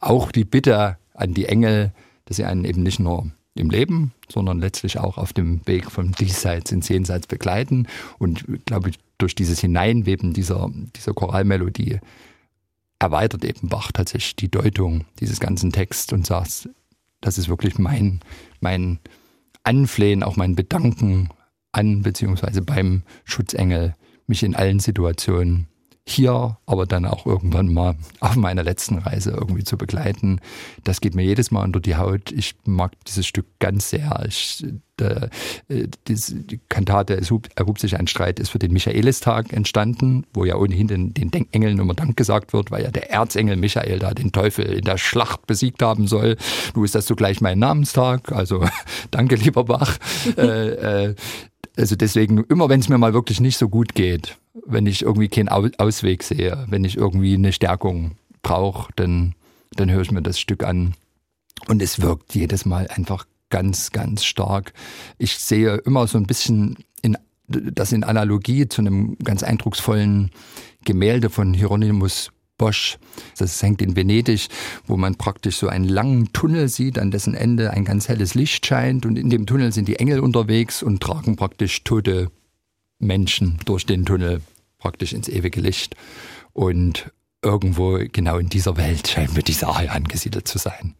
auch die Bitte an die Engel, dass sie einen eben nicht nur im Leben, sondern letztlich auch auf dem Weg vom Diesseits ins Jenseits begleiten. Und glaube ich, durch dieses Hineinweben dieser, dieser Choralmelodie erweitert eben Bach tatsächlich die Deutung dieses ganzen Texts und sagt, das ist wirklich mein, mein Anflehen, auch mein Bedanken an, beziehungsweise beim Schutzengel, mich in allen Situationen hier, aber dann auch irgendwann mal auf meiner letzten Reise irgendwie zu begleiten. Das geht mir jedes Mal unter die Haut. Ich mag dieses Stück ganz sehr. Ich, äh, die Kantate Es erhob sich ein Streit ist für den Michaelistag entstanden, wo ja ohnehin den, den Engeln immer Dank gesagt wird, weil ja der Erzengel Michael da den Teufel in der Schlacht besiegt haben soll. Nun ist das zugleich mein Namenstag, also *laughs* danke lieber Bach. *laughs* äh, äh, also deswegen, immer wenn es mir mal wirklich nicht so gut geht, wenn ich irgendwie keinen Ausweg sehe, wenn ich irgendwie eine Stärkung brauche, dann, dann höre ich mir das Stück an. Und es wirkt jedes Mal einfach ganz, ganz stark. Ich sehe immer so ein bisschen in, das in Analogie zu einem ganz eindrucksvollen Gemälde von Hieronymus Bosch. Das hängt in Venedig, wo man praktisch so einen langen Tunnel sieht, an dessen Ende ein ganz helles Licht scheint. Und in dem Tunnel sind die Engel unterwegs und tragen praktisch tote Menschen durch den Tunnel praktisch ins ewige Licht. Und irgendwo genau in dieser Welt scheint mir diese Arie angesiedelt zu sein.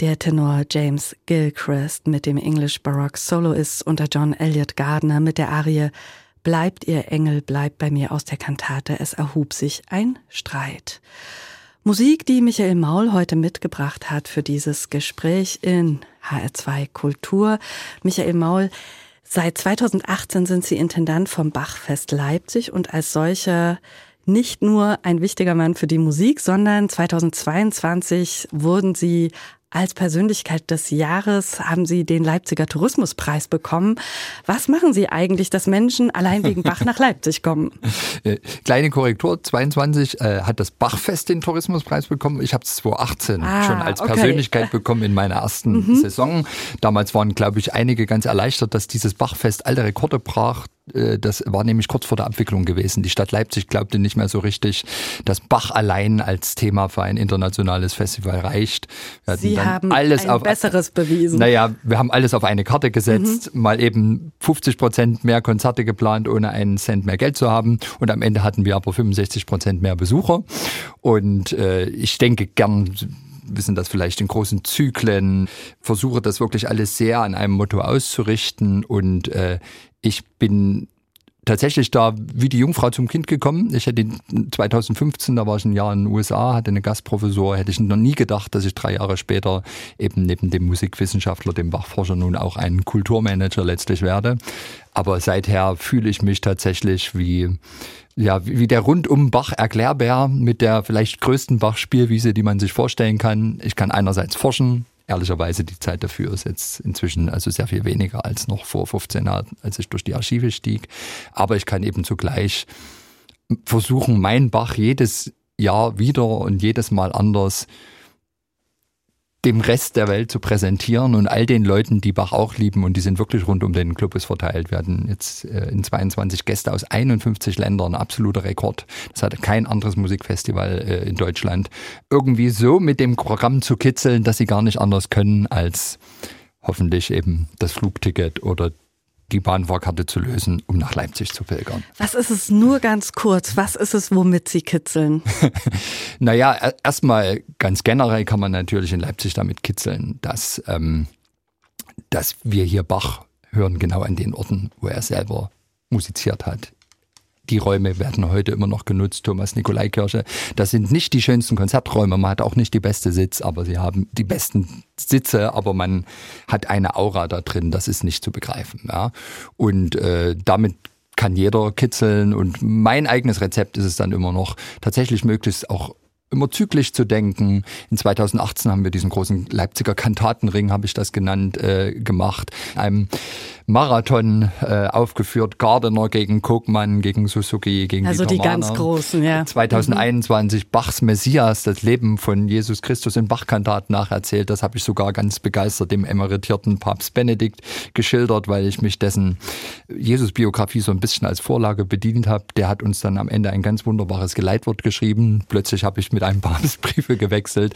Der Tenor James Gilchrist mit dem English Baroque Soloist unter John Elliott Gardner mit der Arie Bleibt ihr Engel, bleibt bei mir aus der Kantate, es erhub sich ein Streit. Musik, die Michael Maul heute mitgebracht hat für dieses Gespräch in HR2 Kultur. Michael Maul, seit 2018 sind Sie Intendant vom Bachfest Leipzig und als solcher nicht nur ein wichtiger Mann für die Musik, sondern 2022 wurden Sie als Persönlichkeit des Jahres haben Sie den Leipziger Tourismuspreis bekommen. Was machen Sie eigentlich, dass Menschen allein wegen Bach nach Leipzig kommen? *laughs* Äh, kleine Korrektur, 22 äh, hat das Bachfest den Tourismuspreis bekommen. Ich habe es 2018 ah, schon als okay. Persönlichkeit *laughs* bekommen in meiner ersten mhm. Saison. Damals waren, glaube ich, einige ganz erleichtert, dass dieses Bachfest alte Rekorde brach das war nämlich kurz vor der Abwicklung gewesen. Die Stadt Leipzig glaubte nicht mehr so richtig, dass Bach allein als Thema für ein internationales Festival reicht. Sie haben alles ein auf, besseres bewiesen. Naja, wir haben alles auf eine Karte gesetzt, mhm. mal eben 50 Prozent mehr Konzerte geplant, ohne einen Cent mehr Geld zu haben. Und am Ende hatten wir aber 65 Prozent mehr Besucher. Und äh, ich denke gern wissen das vielleicht in großen Zyklen, versuche das wirklich alles sehr an einem Motto auszurichten und äh, ich bin tatsächlich da wie die Jungfrau zum Kind gekommen. Ich hätte 2015, da war ich ein Jahr in den USA, hatte eine Gastprofessur, hätte ich noch nie gedacht, dass ich drei Jahre später eben neben dem Musikwissenschaftler, dem Bachforscher nun auch ein Kulturmanager letztlich werde. Aber seither fühle ich mich tatsächlich wie ja, wie der rundum Bach Erklärbär mit der vielleicht größten Bach-Spielwiese, die man sich vorstellen kann. Ich kann einerseits forschen, ehrlicherweise die Zeit dafür ist jetzt inzwischen also sehr viel weniger als noch vor 15 Jahren, als ich durch die Archive stieg. Aber ich kann eben zugleich versuchen, mein Bach jedes Jahr wieder und jedes Mal anders dem Rest der Welt zu präsentieren und all den Leuten, die Bach auch lieben und die sind wirklich rund um den Globus verteilt, werden jetzt äh, in 22 Gäste aus 51 Ländern, absoluter Rekord. Das hatte kein anderes Musikfestival äh, in Deutschland. Irgendwie so mit dem Programm zu kitzeln, dass sie gar nicht anders können als hoffentlich eben das Flugticket oder die Bahnfahrkarte zu lösen, um nach Leipzig zu pilgern. Was ist es nur ganz kurz? Was ist es, womit Sie kitzeln? *laughs* naja, erstmal ganz generell kann man natürlich in Leipzig damit kitzeln, dass, ähm, dass wir hier Bach hören, genau an den Orten, wo er selber musiziert hat die Räume werden heute immer noch genutzt, Thomas Nikolaikirche. Das sind nicht die schönsten Konzerträume, man hat auch nicht die beste Sitz, aber sie haben die besten Sitze, aber man hat eine Aura da drin, das ist nicht zu begreifen. Ja. Und äh, damit kann jeder kitzeln und mein eigenes Rezept ist es dann immer noch, tatsächlich möglichst auch immer zyklisch zu denken. In 2018 haben wir diesen großen Leipziger Kantatenring, habe ich das genannt, äh, gemacht. Einem Marathon äh, aufgeführt, Gardener gegen Kokmann, gegen Suzuki, gegen Also die, die ganz großen, ja. 2021 mhm. Bachs Messias, das Leben von Jesus Christus in Bachkantaten nacherzählt. Das habe ich sogar ganz begeistert dem emeritierten Papst Benedikt geschildert, weil ich mich dessen Jesus-Biografie so ein bisschen als Vorlage bedient habe. Der hat uns dann am Ende ein ganz wunderbares Geleitwort geschrieben. Plötzlich habe ich mit einem *laughs* Papstbriefe gewechselt.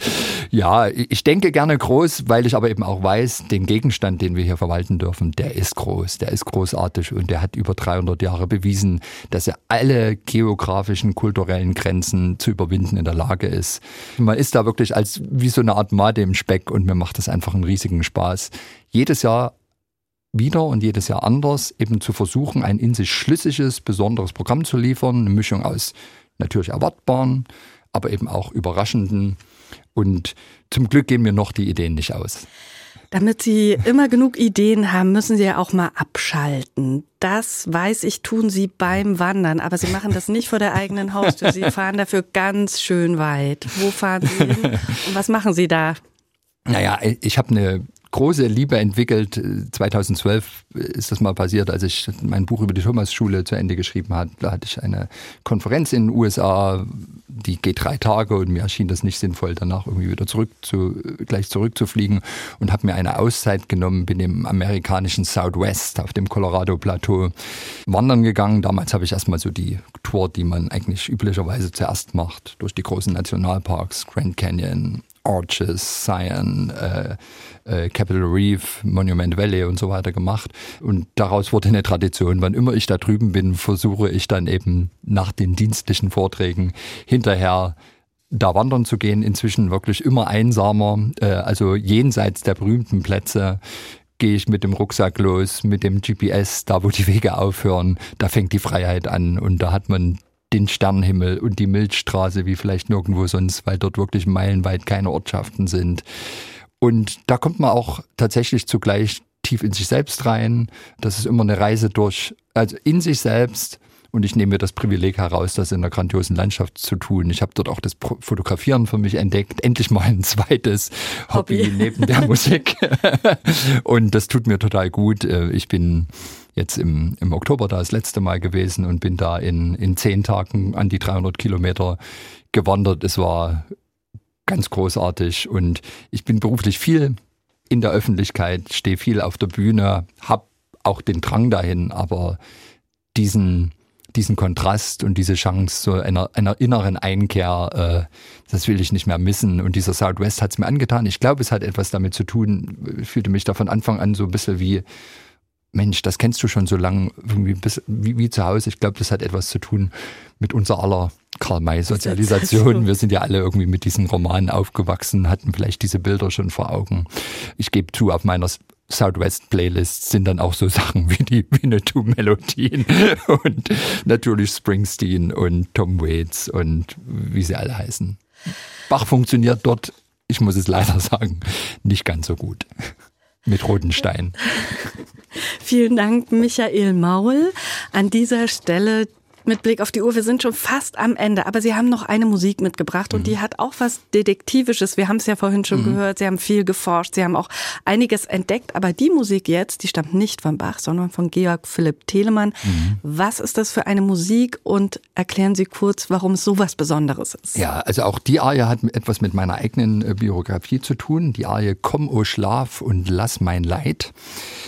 Ja, ich denke gerne groß, weil ich aber eben auch weiß, den Gegenstand, den wir hier verwalten dürfen, der ist groß, der ist großartig und der hat über 300 Jahre bewiesen, dass er alle geografischen, kulturellen Grenzen zu überwinden in der Lage ist. Man ist da wirklich als wie so eine Art Made im Speck und mir macht das einfach einen riesigen Spaß. Jedes Jahr wieder und jedes Jahr anders, eben zu versuchen, ein in sich schlüssiges, besonderes Programm zu liefern, eine Mischung aus natürlich erwartbaren, aber eben auch überraschenden. Und zum Glück gehen mir noch die Ideen nicht aus. Damit Sie immer genug Ideen haben, müssen Sie ja auch mal abschalten. Das weiß ich, tun Sie beim Wandern, aber Sie machen das nicht vor der eigenen Haustür. Sie *laughs* fahren dafür ganz schön weit. Wo fahren Sie hin und was machen Sie da? Naja, ich habe eine große Liebe entwickelt. 2012 ist das mal passiert, als ich mein Buch über die Thomas-Schule zu Ende geschrieben habe. Da hatte ich eine Konferenz in den USA, die geht drei Tage und mir erschien das nicht sinnvoll, danach irgendwie wieder zurück zu, gleich zurückzufliegen und habe mir eine Auszeit genommen, bin im amerikanischen Southwest auf dem Colorado-Plateau wandern gegangen. Damals habe ich erstmal so die Tour, die man eigentlich üblicherweise zuerst macht, durch die großen Nationalparks, Grand Canyon, Arches, Zion, äh, äh, Capitol Reef, Monument Valley und so weiter gemacht. Und daraus wurde eine Tradition. Wann immer ich da drüben bin, versuche ich dann eben nach den dienstlichen Vorträgen hinterher da wandern zu gehen, inzwischen wirklich immer einsamer, äh, also jenseits der berühmten Plätze gehe ich mit dem Rucksack los, mit dem GPS, da wo die Wege aufhören, da fängt die Freiheit an und da hat man den Sternenhimmel und die Milchstraße wie vielleicht nirgendwo sonst, weil dort wirklich meilenweit keine Ortschaften sind. Und da kommt man auch tatsächlich zugleich tief in sich selbst rein. Das ist immer eine Reise durch, also in sich selbst. Und ich nehme mir das Privileg heraus, das in einer grandiosen Landschaft zu tun. Ich habe dort auch das Fotografieren für mich entdeckt. Endlich mal ein zweites Hobby, Hobby neben der *laughs* Musik. *laughs* und das tut mir total gut. Äh, ich bin jetzt im, im Oktober da das letzte Mal gewesen und bin da in, in zehn Tagen an die 300 Kilometer gewandert. Es war ganz großartig und ich bin beruflich viel in der Öffentlichkeit, stehe viel auf der Bühne, habe auch den Drang dahin, aber diesen diesen Kontrast und diese Chance so einer, einer inneren Einkehr, äh, das will ich nicht mehr missen. Und dieser Southwest hat es mir angetan. Ich glaube, es hat etwas damit zu tun. Ich fühlte mich da von Anfang an so ein bisschen wie, Mensch, das kennst du schon so lange, wie, wie, wie zu Hause. Ich glaube, das hat etwas zu tun mit unser aller Karl-May-Sozialisation. *laughs* Wir sind ja alle irgendwie mit diesen Romanen aufgewachsen, hatten vielleicht diese Bilder schon vor Augen. Ich gebe zu, auf meiner Southwest-Playlists sind dann auch so *laughs* Sachen wie die Winnetou-Melodien *laughs* und natürlich Springsteen und Tom Waits und wie sie alle heißen. Bach funktioniert dort, ich muss es leider sagen, nicht ganz so gut. Mit roten. *laughs* Vielen Dank, Michael Maul. An dieser Stelle mit Blick auf die Uhr, wir sind schon fast am Ende, aber Sie haben noch eine Musik mitgebracht und mhm. die hat auch was Detektivisches. Wir haben es ja vorhin schon mhm. gehört, Sie haben viel geforscht, Sie haben auch einiges entdeckt, aber die Musik jetzt, die stammt nicht von Bach, sondern von Georg Philipp Telemann. Mhm. Was ist das für eine Musik und erklären Sie kurz, warum es so was Besonderes ist? Ja, also auch die Arie hat etwas mit meiner eigenen äh, Biografie zu tun. Die Arie Komm, o Schlaf und lass mein Leid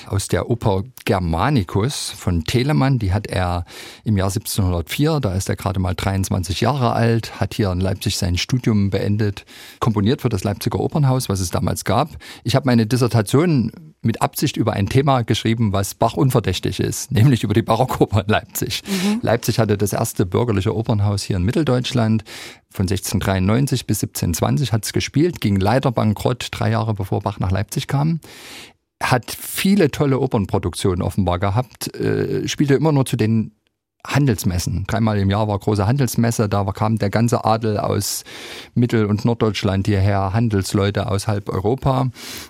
aus der Oper Germanicus von Telemann. Die hat er im Jahr 1704, da ist er gerade mal 23 Jahre alt, hat hier in Leipzig sein Studium beendet, komponiert für das Leipziger Opernhaus, was es damals gab. Ich habe meine Dissertation mit Absicht über ein Thema geschrieben, was Bach unverdächtig ist, *laughs* nämlich über die Barockoper in Leipzig. Mhm. Leipzig hatte das erste bürgerliche Opernhaus hier in Mitteldeutschland. Von 1693 bis 1720 hat es gespielt, ging leider bankrott, drei Jahre bevor Bach nach Leipzig kam hat viele tolle Opernproduktionen offenbar gehabt, äh, spielte immer nur zu den Handelsmessen. Dreimal im Jahr war große Handelsmesse, da kam der ganze Adel aus Mittel- und Norddeutschland hierher, Handelsleute aus halb Europa.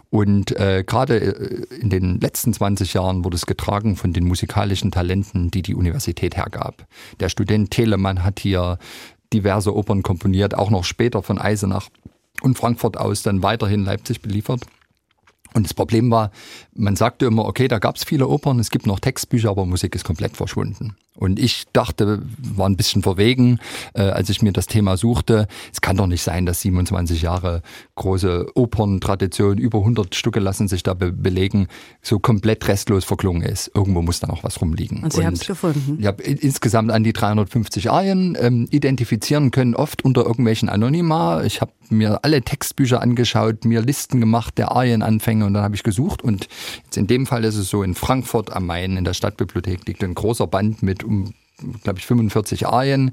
Und äh, gerade äh, in den letzten 20 Jahren wurde es getragen von den musikalischen Talenten, die die Universität hergab. Der Student Telemann hat hier diverse Opern komponiert, auch noch später von Eisenach und Frankfurt aus dann weiterhin Leipzig beliefert. Und das Problem war, man sagte immer, okay, da gab es viele Opern, es gibt noch Textbücher, aber Musik ist komplett verschwunden. Und ich dachte, war ein bisschen verwegen, äh, als ich mir das Thema suchte. Es kann doch nicht sein, dass 27 Jahre große Operntradition, über 100 Stücke lassen sich da be belegen, so komplett restlos verklungen ist. Irgendwo muss da noch was rumliegen. Und Sie haben es gefunden. Ich habe insgesamt an die 350 Arien ähm, identifizieren können, oft unter irgendwelchen Anonyma. Ich habe mir alle Textbücher angeschaut, mir Listen gemacht der Arienanfänge und dann habe ich gesucht. Und jetzt in dem Fall ist es so, in Frankfurt am Main in der Stadtbibliothek liegt ein großer Band mit um glaube ich, 45 Arien.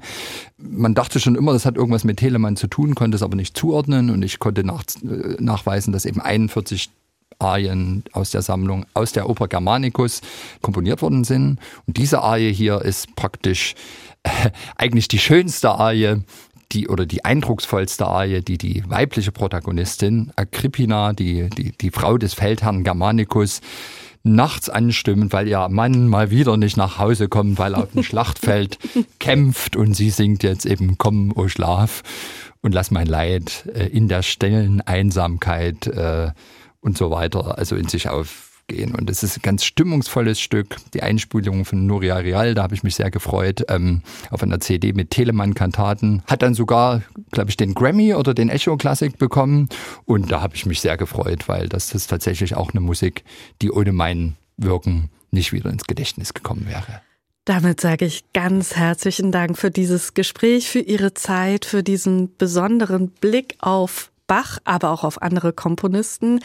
Man dachte schon immer, das hat irgendwas mit Telemann zu tun, konnte es aber nicht zuordnen und ich konnte nach, äh, nachweisen, dass eben 41 Arien aus der Sammlung, aus der Oper Germanicus komponiert worden sind. Und diese Arie hier ist praktisch äh, eigentlich die schönste Arie, die oder die eindrucksvollste Arie, die die weibliche Protagonistin Agrippina, die, die, die Frau des Feldherrn Germanicus, nachts anstimmen, weil ihr Mann mal wieder nicht nach Hause kommt, weil er auf dem *laughs* Schlachtfeld kämpft und sie singt jetzt eben Komm, o Schlaf und lass mein Leid äh, in der stillen Einsamkeit äh, und so weiter, also in sich auf gehen. Und es ist ein ganz stimmungsvolles Stück. Die Einspulung von Nuria Real, da habe ich mich sehr gefreut, ähm, auf einer CD mit Telemann-Kantaten. Hat dann sogar, glaube ich, den Grammy oder den Echo Classic bekommen. Und da habe ich mich sehr gefreut, weil das ist tatsächlich auch eine Musik, die ohne mein Wirken nicht wieder ins Gedächtnis gekommen wäre. Damit sage ich ganz herzlichen Dank für dieses Gespräch, für Ihre Zeit, für diesen besonderen Blick auf Bach, aber auch auf andere Komponisten.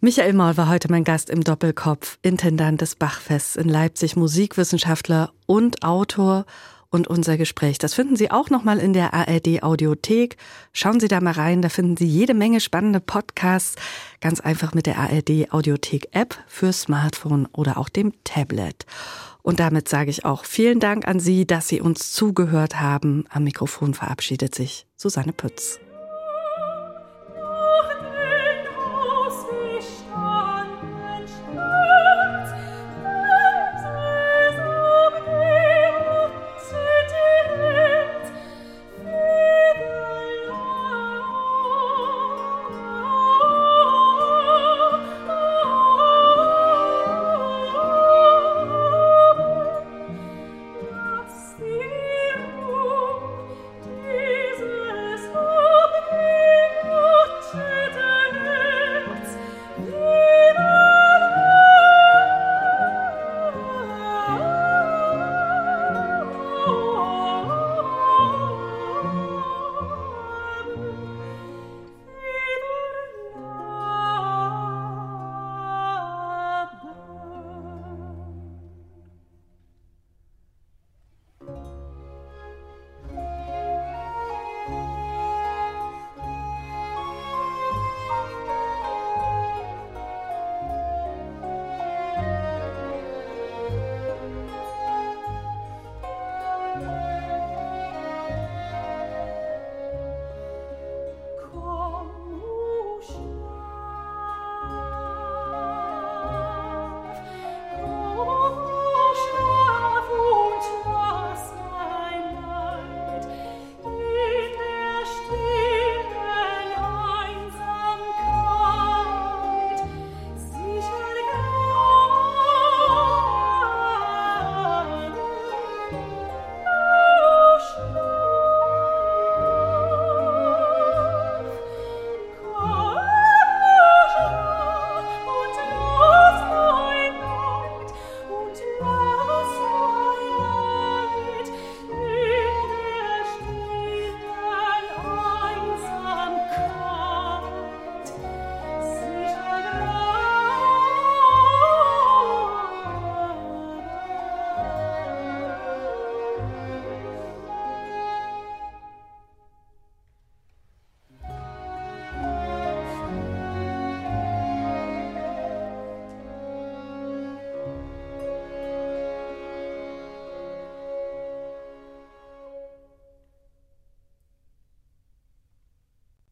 Michael Maul war heute mein Gast im Doppelkopf, Intendant des Bachfests in Leipzig, Musikwissenschaftler und Autor und unser Gespräch. Das finden Sie auch nochmal in der ARD Audiothek. Schauen Sie da mal rein, da finden Sie jede Menge spannende Podcasts. Ganz einfach mit der ARD Audiothek App für Smartphone oder auch dem Tablet. Und damit sage ich auch vielen Dank an Sie, dass Sie uns zugehört haben. Am Mikrofon verabschiedet sich Susanne Pütz.